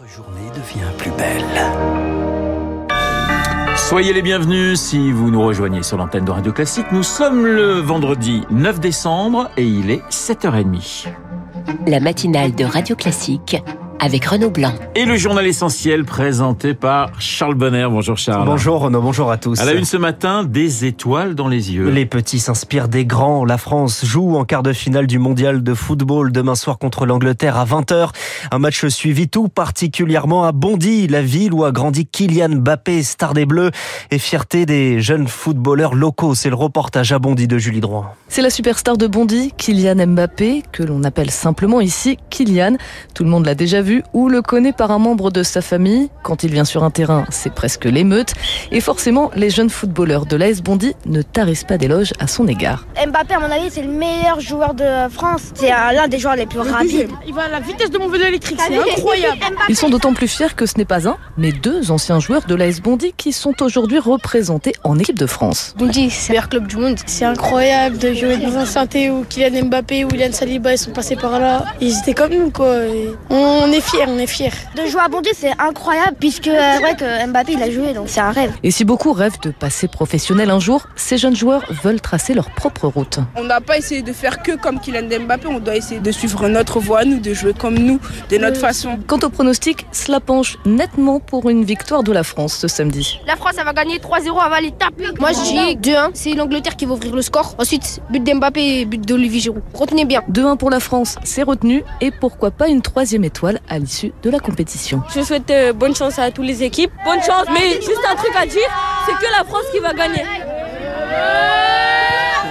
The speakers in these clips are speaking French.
Votre journée devient plus belle. Soyez les bienvenus si vous nous rejoignez sur l'antenne de Radio Classique. Nous sommes le vendredi 9 décembre et il est 7h30. La matinale de Radio Classique avec Renaud Blanc. Et le journal essentiel présenté par Charles Bonner. Bonjour Charles. Bonjour Renaud, bonjour à tous. À la une ce matin, des étoiles dans les yeux. Les petits s'inspirent des grands. La France joue en quart de finale du mondial de football demain soir contre l'Angleterre à 20h. Un match suivi tout particulièrement à Bondy, la ville où a grandi Kylian Mbappé, star des Bleus et fierté des jeunes footballeurs locaux. C'est le reportage à Bondy de Julie Droit. C'est la superstar de Bondy, Kylian Mbappé, que l'on appelle simplement ici Kylian. Tout le monde l'a déjà vu ou le connaît par un membre de sa famille. Quand il vient sur un terrain, c'est presque l'émeute. Et forcément, les jeunes footballeurs de l'AS Bondy ne tarissent pas d'éloges à son égard. Mbappé, à mon avis, c'est le meilleur joueur de France. C'est l'un des joueurs les plus rapides. Il va à la vitesse de mon vélo électrique, c'est incroyable. Ils sont d'autant plus fiers que ce n'est pas un, mais deux anciens joueurs de l'AS Bondy qui sont aujourd'hui représentés en équipe de France. Bondy, c'est le meilleur club du monde. C'est incroyable de jouer dans un synthé où Kylian Mbappé ou William Saliba ils sont passés par là. Ils étaient comme nous, quoi. On est fiers, on est fiers. De jouer à Bondy, c'est incroyable puisque c'est vrai que Mbappé il a joué, donc c'est un rêve. Et si beaucoup rêvent de passer professionnel un jour, ces jeunes joueurs veulent tracer leur propre route. On n'a pas essayé de faire que comme Kylian Mbappé, on doit essayer de suivre notre voie, nous, de jouer comme nous, de notre façon. Quant au pronostic, cela penche nettement pour une victoire de la France ce samedi. La France, elle va gagner 3-0, elle va les taper. Moi, je dis 2-1, c'est l'Angleterre qui va ouvrir le score. Ensuite, but d'Mbappé et but d'Olivier Giroud. Retenez bien. 2-1 pour la France, c'est retenu. Et pourquoi pas une troisième étoile à l'issue de la compétition. Je souhaite euh, bonne chance à toutes les équipes. Bonne chance, mais juste un truc à dire, c'est que la France qui va gagner.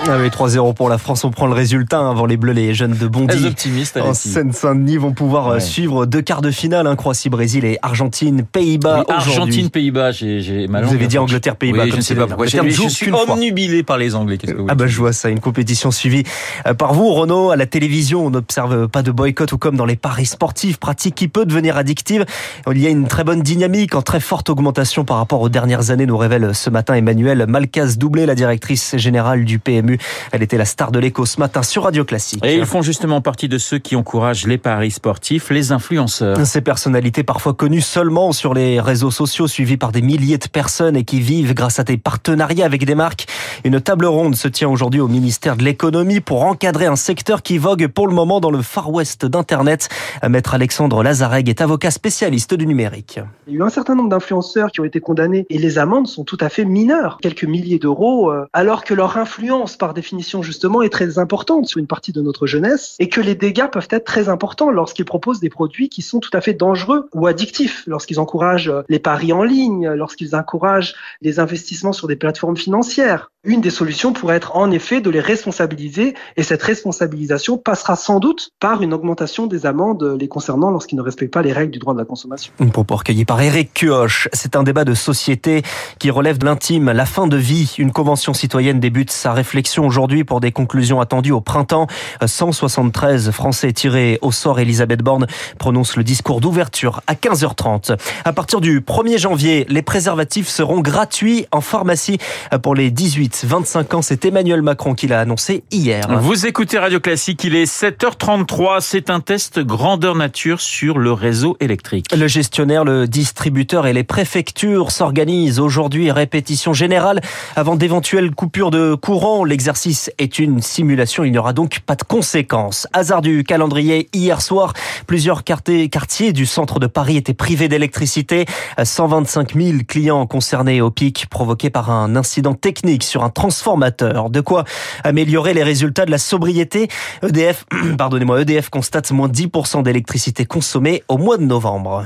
Ah oui, 3-0 pour la France, on prend le résultat hein, avant les Bleus, les jeunes de Bondy. Optimistes, en Seine-Saint-Denis vont pouvoir ouais. suivre deux quarts de finale, hein, Croatie-Brésil et Argentine-Pays-Bas. Oui, Argentine-Pays-Bas, j'ai mal Vous avez dit Angleterre-Pays-Bas, oui, je sais pas pourquoi. Je, je suis omnubilé par les Anglais. Que ah bah je vois ça, une compétition suivie par vous, Renaud. À la télévision, on n'observe pas de boycott ou comme dans les paris sportifs, pratique qui peut devenir addictive. Il y a une très bonne dynamique, en très forte augmentation par rapport aux dernières années, nous révèle ce matin Emmanuel Malcaz Doublé, la directrice générale du PMU. Elle était la star de l'écho ce matin sur Radio Classique. Et ils font justement partie de ceux qui encouragent les paris sportifs, les influenceurs. Ces personnalités parfois connues seulement sur les réseaux sociaux, suivies par des milliers de personnes et qui vivent grâce à des partenariats avec des marques. Une table ronde se tient aujourd'hui au ministère de l'économie pour encadrer un secteur qui vogue pour le moment dans le Far West d'Internet. Maître Alexandre Lazareg est avocat spécialiste du numérique. Il y a eu un certain nombre d'influenceurs qui ont été condamnés et les amendes sont tout à fait mineures, quelques milliers d'euros, alors que leur influence par définition justement est très importante sur une partie de notre jeunesse et que les dégâts peuvent être très importants lorsqu'ils proposent des produits qui sont tout à fait dangereux ou addictifs, lorsqu'ils encouragent les paris en ligne, lorsqu'ils encouragent les investissements sur des plateformes financières. Une des solutions pourrait être en effet de les responsabiliser et cette responsabilisation passera sans doute par une augmentation des amendes les concernant lorsqu'ils ne respectent pas les règles du droit de la consommation. Un propos recueilli par Eric Cuoche. C'est un débat de société qui relève de l'intime, la fin de vie. Une convention citoyenne débute sa réflexion aujourd'hui pour des conclusions attendues au printemps. 173 Français tirés au sort. Elisabeth Borne prononce le discours d'ouverture à 15h30. À partir du 1er janvier, les préservatifs seront gratuits en pharmacie pour les 18-25 ans. C'est Emmanuel Macron qui l'a annoncé hier. Vous écoutez Radio Classique, il est 7h33. C'est un test grandeur nature sur le réseau électrique. Le gestionnaire, le distributeur et les préfectures s'organisent aujourd'hui. Répétition générale avant d'éventuelles coupures de courant. L'exercice est une simulation. Il n'y aura donc pas de conséquences. Hasard du calendrier. Hier soir, plusieurs quartiers du centre de Paris étaient privés d'électricité. 125 000 clients concernés au pic provoqué par un incident technique sur un transformateur. De quoi améliorer les résultats de la sobriété. EDF, pardonnez-moi, EDF constate moins 10% d'électricité consommée au mois de novembre.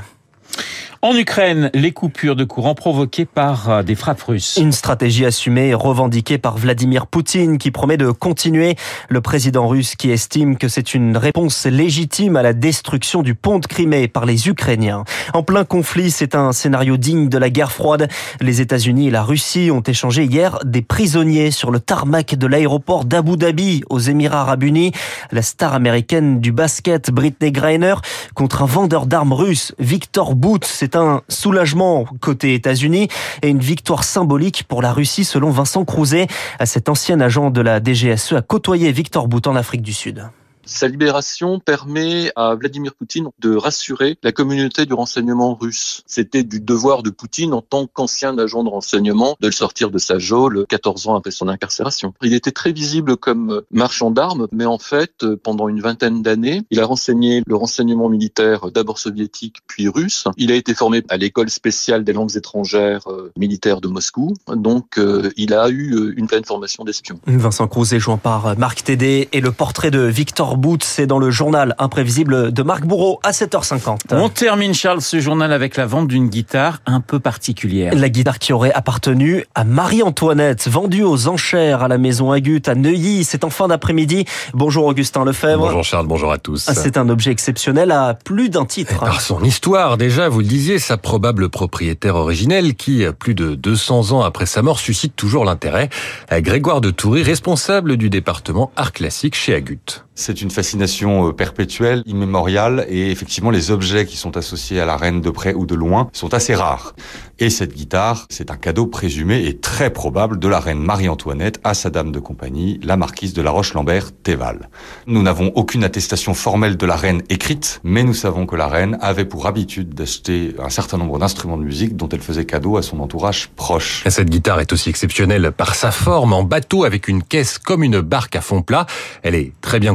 En Ukraine, les coupures de courant provoquées par des frappes russes. Une stratégie assumée et revendiquée par Vladimir Poutine qui promet de continuer. Le président russe qui estime que c'est une réponse légitime à la destruction du pont de Crimée par les Ukrainiens. En plein conflit, c'est un scénario digne de la guerre froide. Les États-Unis et la Russie ont échangé hier des prisonniers sur le tarmac de l'aéroport d'Abu Dhabi aux Émirats arabes unis. La star américaine du basket, Britney Griner, contre un vendeur d'armes russe, Victor Bout. C'est un soulagement côté États-Unis et une victoire symbolique pour la Russie selon Vincent Crouzet. Cet ancien agent de la DGSE a côtoyé Victor Bout en Afrique du Sud. Sa libération permet à Vladimir Poutine de rassurer la communauté du renseignement russe. C'était du devoir de Poutine en tant qu'ancien agent de renseignement de le sortir de sa geôle 14 ans après son incarcération. Il était très visible comme marchand d'armes, mais en fait, pendant une vingtaine d'années, il a renseigné le renseignement militaire d'abord soviétique puis russe. Il a été formé à l'école spéciale des langues étrangères euh, militaires de Moscou, donc euh, il a eu euh, une pleine formation d'espion. Vincent joint par Marc Tédé et le portrait de Victor C'est dans le journal imprévisible de Marc Bourreau à 7h50. On termine Charles ce journal avec la vente d'une guitare un peu particulière. La guitare qui aurait appartenu à Marie-Antoinette, vendue aux enchères à la maison Agut à Neuilly, c'est en fin d'après-midi. Bonjour Augustin Lefebvre. Bonjour Charles, bonjour à tous. Ah, c'est un objet exceptionnel à plus d'un titre. Par son histoire déjà, vous le disiez, sa probable propriétaire originelle qui, plus de 200 ans après sa mort, suscite toujours l'intérêt. Grégoire de Toury, responsable du département art classique chez Agut. C'est une fascination euh, perpétuelle, immémoriale, et effectivement les objets qui sont associés à la reine de près ou de loin sont assez rares. Et cette guitare, c'est un cadeau présumé et très probable de la reine Marie-Antoinette à sa dame de compagnie, la marquise de la Roche-Lambert-Théval. Nous n'avons aucune attestation formelle de la reine écrite, mais nous savons que la reine avait pour habitude d'acheter un certain nombre d'instruments de musique dont elle faisait cadeau à son entourage proche. Cette guitare est aussi exceptionnelle par sa forme en bateau avec une caisse comme une barque à fond plat. Elle est très bien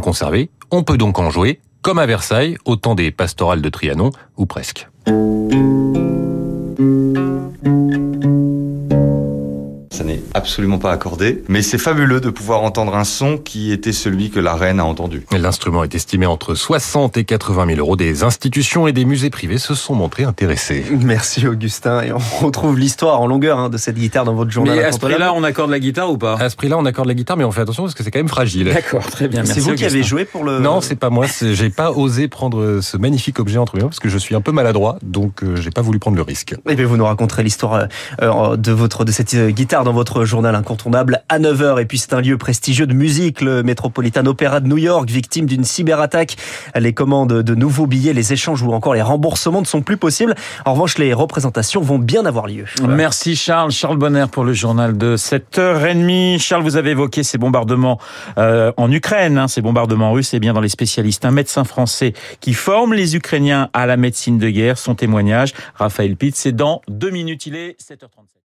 On peut donc en jouer, comme à Versailles, au temps des pastorales de Trianon, ou presque. Absolument pas accordé, mais c'est fabuleux de pouvoir entendre un son qui était celui que la reine a entendu. L'instrument est estimé entre 60 et 80 000 euros. Des institutions et des musées privés se sont montrés intéressés. Merci Augustin. Et on retrouve l'histoire en longueur hein, de cette guitare dans votre journal. Mais à ce prix-là, on accorde la guitare ou pas? À ce prix-là, on accorde la guitare, mais on fait attention parce que c'est quand même fragile. D'accord, très bien. C'est vous qui avez joué pour le. Non, c'est pas moi. J'ai pas osé prendre ce magnifique objet entre mes mains parce que je suis un peu maladroit, donc euh, j'ai pas voulu prendre le risque. Et eh bien, vous nous raconterez l'histoire euh, euh, de votre de cette guitare dans votre journal incontournable à 9h. Et puis c'est un lieu prestigieux de musique, le Metropolitan Opera de New York, victime d'une cyberattaque. Les commandes de nouveaux billets, les échanges ou encore les remboursements ne sont plus possibles. En revanche, les représentations vont bien avoir lieu. Merci Charles. Charles Bonner pour le journal de 7h30. Charles, vous avez évoqué ces bombardements euh, en Ukraine, hein, ces bombardements russes. Et bien dans les spécialistes, un médecin français qui forme les Ukrainiens à la médecine de guerre. Son témoignage, Raphaël Pitt, c'est dans deux minutes. Il est 7h37.